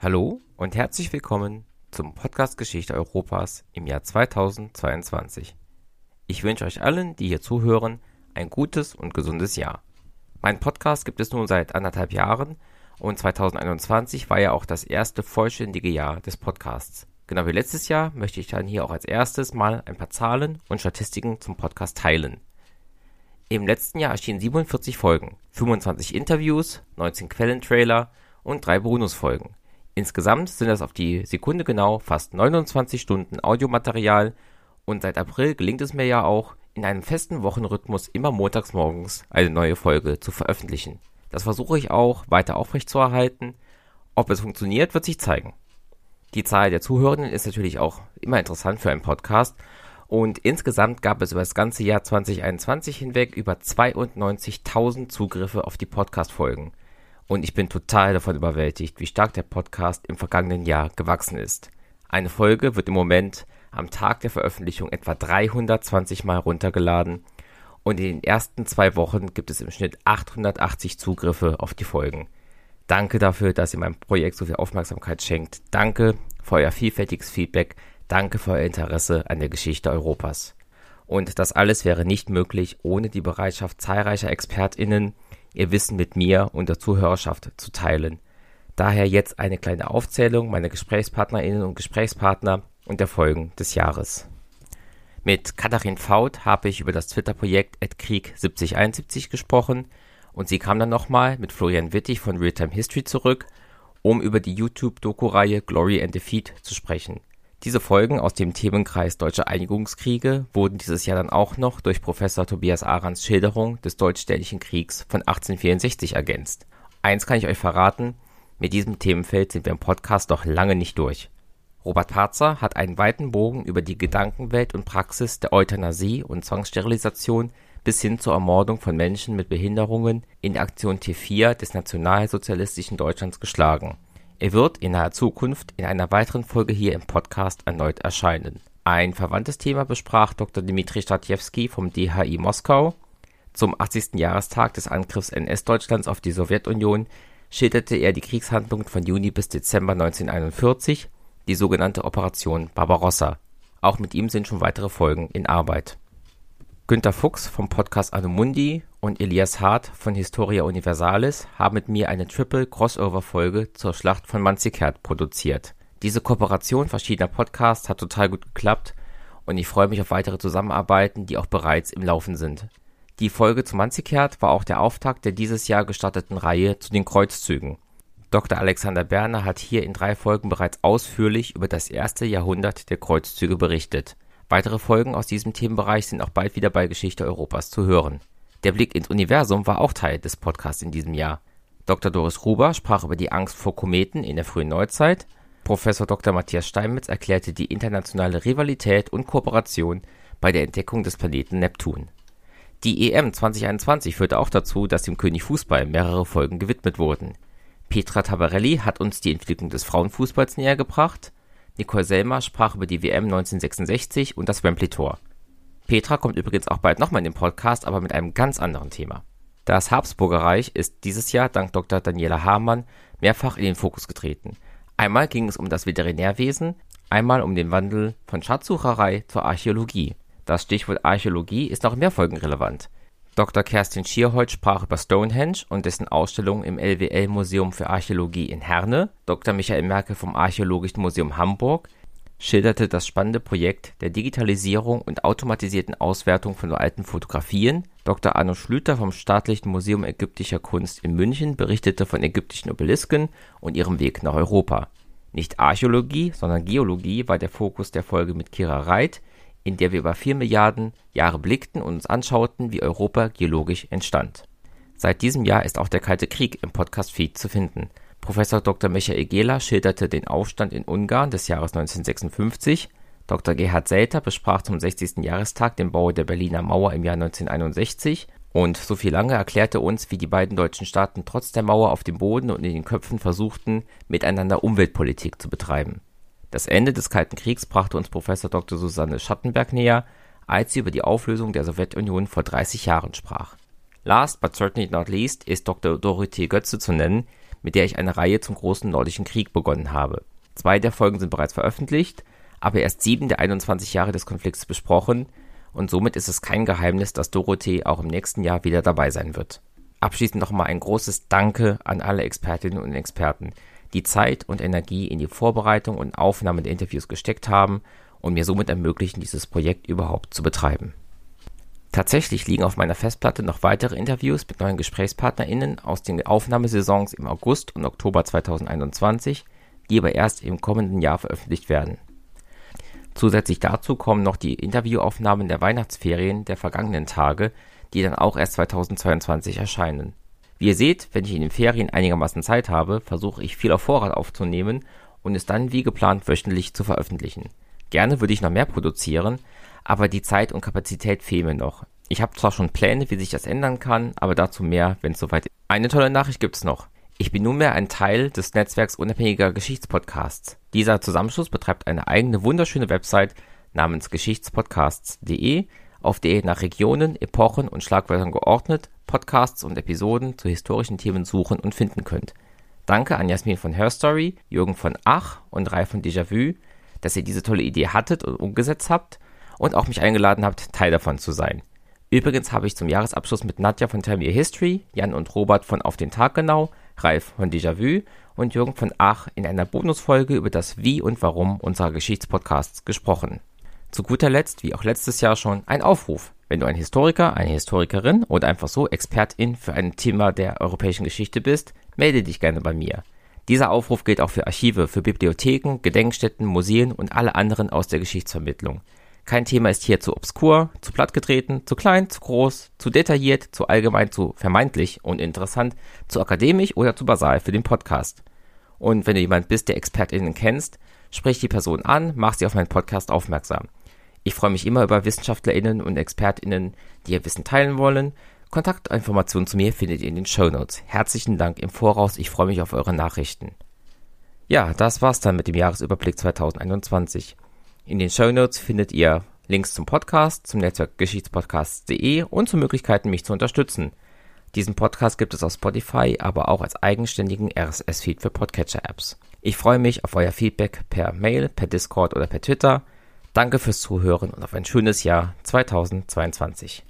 Hallo und herzlich willkommen zum Podcast Geschichte Europas im Jahr 2022. Ich wünsche euch allen, die hier zuhören, ein gutes und gesundes Jahr. Mein Podcast gibt es nun seit anderthalb Jahren und 2021 war ja auch das erste vollständige Jahr des Podcasts. Genau wie letztes Jahr möchte ich dann hier auch als erstes mal ein paar Zahlen und Statistiken zum Podcast teilen. Im letzten Jahr erschienen 47 Folgen, 25 Interviews, 19 Quellentrailer und drei Bonusfolgen. Insgesamt sind das auf die Sekunde genau fast 29 Stunden Audiomaterial und seit April gelingt es mir ja auch, in einem festen Wochenrhythmus immer montags morgens eine neue Folge zu veröffentlichen. Das versuche ich auch weiter aufrechtzuerhalten. Ob es funktioniert, wird sich zeigen. Die Zahl der Zuhörenden ist natürlich auch immer interessant für einen Podcast. Und insgesamt gab es über das ganze Jahr 2021 hinweg über 92.000 Zugriffe auf die Podcast-Folgen. Und ich bin total davon überwältigt, wie stark der Podcast im vergangenen Jahr gewachsen ist. Eine Folge wird im Moment am Tag der Veröffentlichung etwa 320 Mal runtergeladen und in den ersten zwei Wochen gibt es im Schnitt 880 Zugriffe auf die Folgen. Danke dafür, dass ihr meinem Projekt so viel Aufmerksamkeit schenkt. Danke für euer vielfältiges Feedback. Danke für euer Interesse an der Geschichte Europas. Und das alles wäre nicht möglich ohne die Bereitschaft zahlreicher ExpertInnen, ihr Wissen mit mir und der Zuhörerschaft zu teilen. Daher jetzt eine kleine Aufzählung meiner GesprächspartnerInnen und Gesprächspartner und der Folgen des Jahres. Mit Katharin Faut habe ich über das Twitter-Projekt @krieg7071 gesprochen und sie kam dann nochmal mit Florian Wittig von Realtime History zurück, um über die YouTube-Doku-Reihe Glory and Defeat zu sprechen. Diese Folgen aus dem Themenkreis Deutsche Einigungskriege wurden dieses Jahr dann auch noch durch Professor Tobias Arans Schilderung des Deutsch-Dänischen Kriegs von 1864 ergänzt. Eins kann ich euch verraten, mit diesem Themenfeld sind wir im Podcast doch lange nicht durch. Robert Parzer hat einen weiten Bogen über die Gedankenwelt und Praxis der Euthanasie und Zwangssterilisation bis hin zur Ermordung von Menschen mit Behinderungen in Aktion T4 des nationalsozialistischen Deutschlands geschlagen. Er wird in naher Zukunft in einer weiteren Folge hier im Podcast erneut erscheinen. Ein verwandtes Thema besprach Dr. Dmitri Stadjewski vom DHI Moskau. Zum 80. Jahrestag des Angriffs NS-Deutschlands auf die Sowjetunion schilderte er die Kriegshandlungen von Juni bis Dezember 1941 die sogenannte Operation Barbarossa. Auch mit ihm sind schon weitere Folgen in Arbeit. Günter Fuchs vom Podcast Anumundi und Elias Hart von Historia Universalis haben mit mir eine Triple-Crossover-Folge zur Schlacht von Manzikert produziert. Diese Kooperation verschiedener Podcasts hat total gut geklappt und ich freue mich auf weitere Zusammenarbeiten, die auch bereits im Laufen sind. Die Folge zu Manzikert war auch der Auftakt der dieses Jahr gestarteten Reihe zu den Kreuzzügen. Dr. Alexander Berner hat hier in drei Folgen bereits ausführlich über das erste Jahrhundert der Kreuzzüge berichtet. Weitere Folgen aus diesem Themenbereich sind auch bald wieder bei Geschichte Europas zu hören. Der Blick ins Universum war auch Teil des Podcasts in diesem Jahr. Dr. Doris Ruber sprach über die Angst vor Kometen in der frühen Neuzeit. Professor Dr. Matthias Steinmetz erklärte die internationale Rivalität und Kooperation bei der Entdeckung des Planeten Neptun. Die EM 2021 führte auch dazu, dass dem König Fußball mehrere Folgen gewidmet wurden. Petra Tabarelli hat uns die Entwicklung des Frauenfußballs näher gebracht. Nicole Selmer sprach über die WM 1966 und das Wembley Tor. Petra kommt übrigens auch bald nochmal in den Podcast, aber mit einem ganz anderen Thema. Das Habsburger Reich ist dieses Jahr dank Dr. Daniela Hamann mehrfach in den Fokus getreten. Einmal ging es um das Veterinärwesen, einmal um den Wandel von Schatzsucherei zur Archäologie. Das Stichwort Archäologie ist noch mehr Folgen relevant. Dr. Kerstin Schierholz sprach über Stonehenge und dessen Ausstellung im LWL-Museum für Archäologie in Herne. Dr. Michael Merkel vom Archäologischen Museum Hamburg schilderte das spannende Projekt der Digitalisierung und automatisierten Auswertung von alten Fotografien. Dr. Arno Schlüter vom Staatlichen Museum ägyptischer Kunst in München berichtete von ägyptischen Obelisken und ihrem Weg nach Europa. Nicht Archäologie, sondern Geologie war der Fokus der Folge mit Kira Reit, in der wir über vier Milliarden Jahre blickten und uns anschauten, wie Europa geologisch entstand. Seit diesem Jahr ist auch der Kalte Krieg im Podcast-Feed zu finden. Professor Dr. Michael Gehler schilderte den Aufstand in Ungarn des Jahres 1956. Dr. Gerhard Selter besprach zum 60. Jahrestag den Bau der Berliner Mauer im Jahr 1961 und Sophie Lange erklärte uns, wie die beiden deutschen Staaten trotz der Mauer auf dem Boden und in den Köpfen versuchten, miteinander Umweltpolitik zu betreiben. Das Ende des Kalten Kriegs brachte uns Professor Dr. Susanne Schattenberg näher, als sie über die Auflösung der Sowjetunion vor 30 Jahren sprach. Last but certainly not least ist Dr. Dorothee Götze zu nennen, mit der ich eine Reihe zum großen nordischen Krieg begonnen habe. Zwei der Folgen sind bereits veröffentlicht, aber erst sieben der 21 Jahre des Konflikts besprochen und somit ist es kein Geheimnis, dass Dorothee auch im nächsten Jahr wieder dabei sein wird. Abschließend nochmal ein großes Danke an alle Expertinnen und Experten, die Zeit und Energie in die Vorbereitung und Aufnahme der Interviews gesteckt haben und mir somit ermöglichen, dieses Projekt überhaupt zu betreiben. Tatsächlich liegen auf meiner Festplatte noch weitere Interviews mit neuen GesprächspartnerInnen aus den Aufnahmesaisons im August und Oktober 2021, die aber erst im kommenden Jahr veröffentlicht werden. Zusätzlich dazu kommen noch die Interviewaufnahmen der Weihnachtsferien der vergangenen Tage, die dann auch erst 2022 erscheinen. Wie ihr seht, wenn ich in den Ferien einigermaßen Zeit habe, versuche ich viel auf Vorrat aufzunehmen und es dann wie geplant wöchentlich zu veröffentlichen. Gerne würde ich noch mehr produzieren, aber die Zeit und Kapazität fehlen mir noch. Ich habe zwar schon Pläne, wie sich das ändern kann, aber dazu mehr, wenn es soweit ist. Eine tolle Nachricht gibt's noch. Ich bin nunmehr ein Teil des Netzwerks unabhängiger Geschichtspodcasts. Dieser Zusammenschluss betreibt eine eigene wunderschöne Website namens geschichtspodcasts.de, auf der ihr nach Regionen, Epochen und Schlagwörtern geordnet Podcasts und Episoden zu historischen Themen suchen und finden könnt. Danke an Jasmin von Herstory, Jürgen von Ach und Rai von Déjà-vu, dass ihr diese tolle Idee hattet und umgesetzt habt und auch mich eingeladen habt, Teil davon zu sein. Übrigens habe ich zum Jahresabschluss mit Nadja von Tell Me History, Jan und Robert von Auf den Tag genau, Ralf von Déjà-vu und Jürgen von Ach in einer Bonusfolge über das Wie und Warum unserer Geschichtspodcasts gesprochen. Zu guter Letzt, wie auch letztes Jahr schon, ein Aufruf. Wenn du ein Historiker, eine Historikerin oder einfach so Expertin für ein Thema der europäischen Geschichte bist, melde dich gerne bei mir. Dieser Aufruf gilt auch für Archive, für Bibliotheken, Gedenkstätten, Museen und alle anderen aus der Geschichtsvermittlung. Kein Thema ist hier zu obskur, zu plattgetreten, zu klein, zu groß, zu detailliert, zu allgemein, zu vermeintlich und interessant, zu akademisch oder zu basal für den Podcast. Und wenn du jemand bist, der ExpertInnen kennst, sprich die Person an, mach sie auf meinen Podcast aufmerksam. Ich freue mich immer über WissenschaftlerInnen und ExpertInnen, die ihr Wissen teilen wollen. Kontaktinformationen zu mir findet ihr in den Show Notes. Herzlichen Dank im Voraus, ich freue mich auf eure Nachrichten. Ja, das war's dann mit dem Jahresüberblick 2021. In den Show Notes findet ihr Links zum Podcast, zum Netzwerk Geschichtspodcasts.de und zu Möglichkeiten, mich zu unterstützen. Diesen Podcast gibt es auf Spotify, aber auch als eigenständigen RSS-Feed für Podcatcher-Apps. Ich freue mich auf euer Feedback per Mail, per Discord oder per Twitter. Danke fürs Zuhören und auf ein schönes Jahr 2022.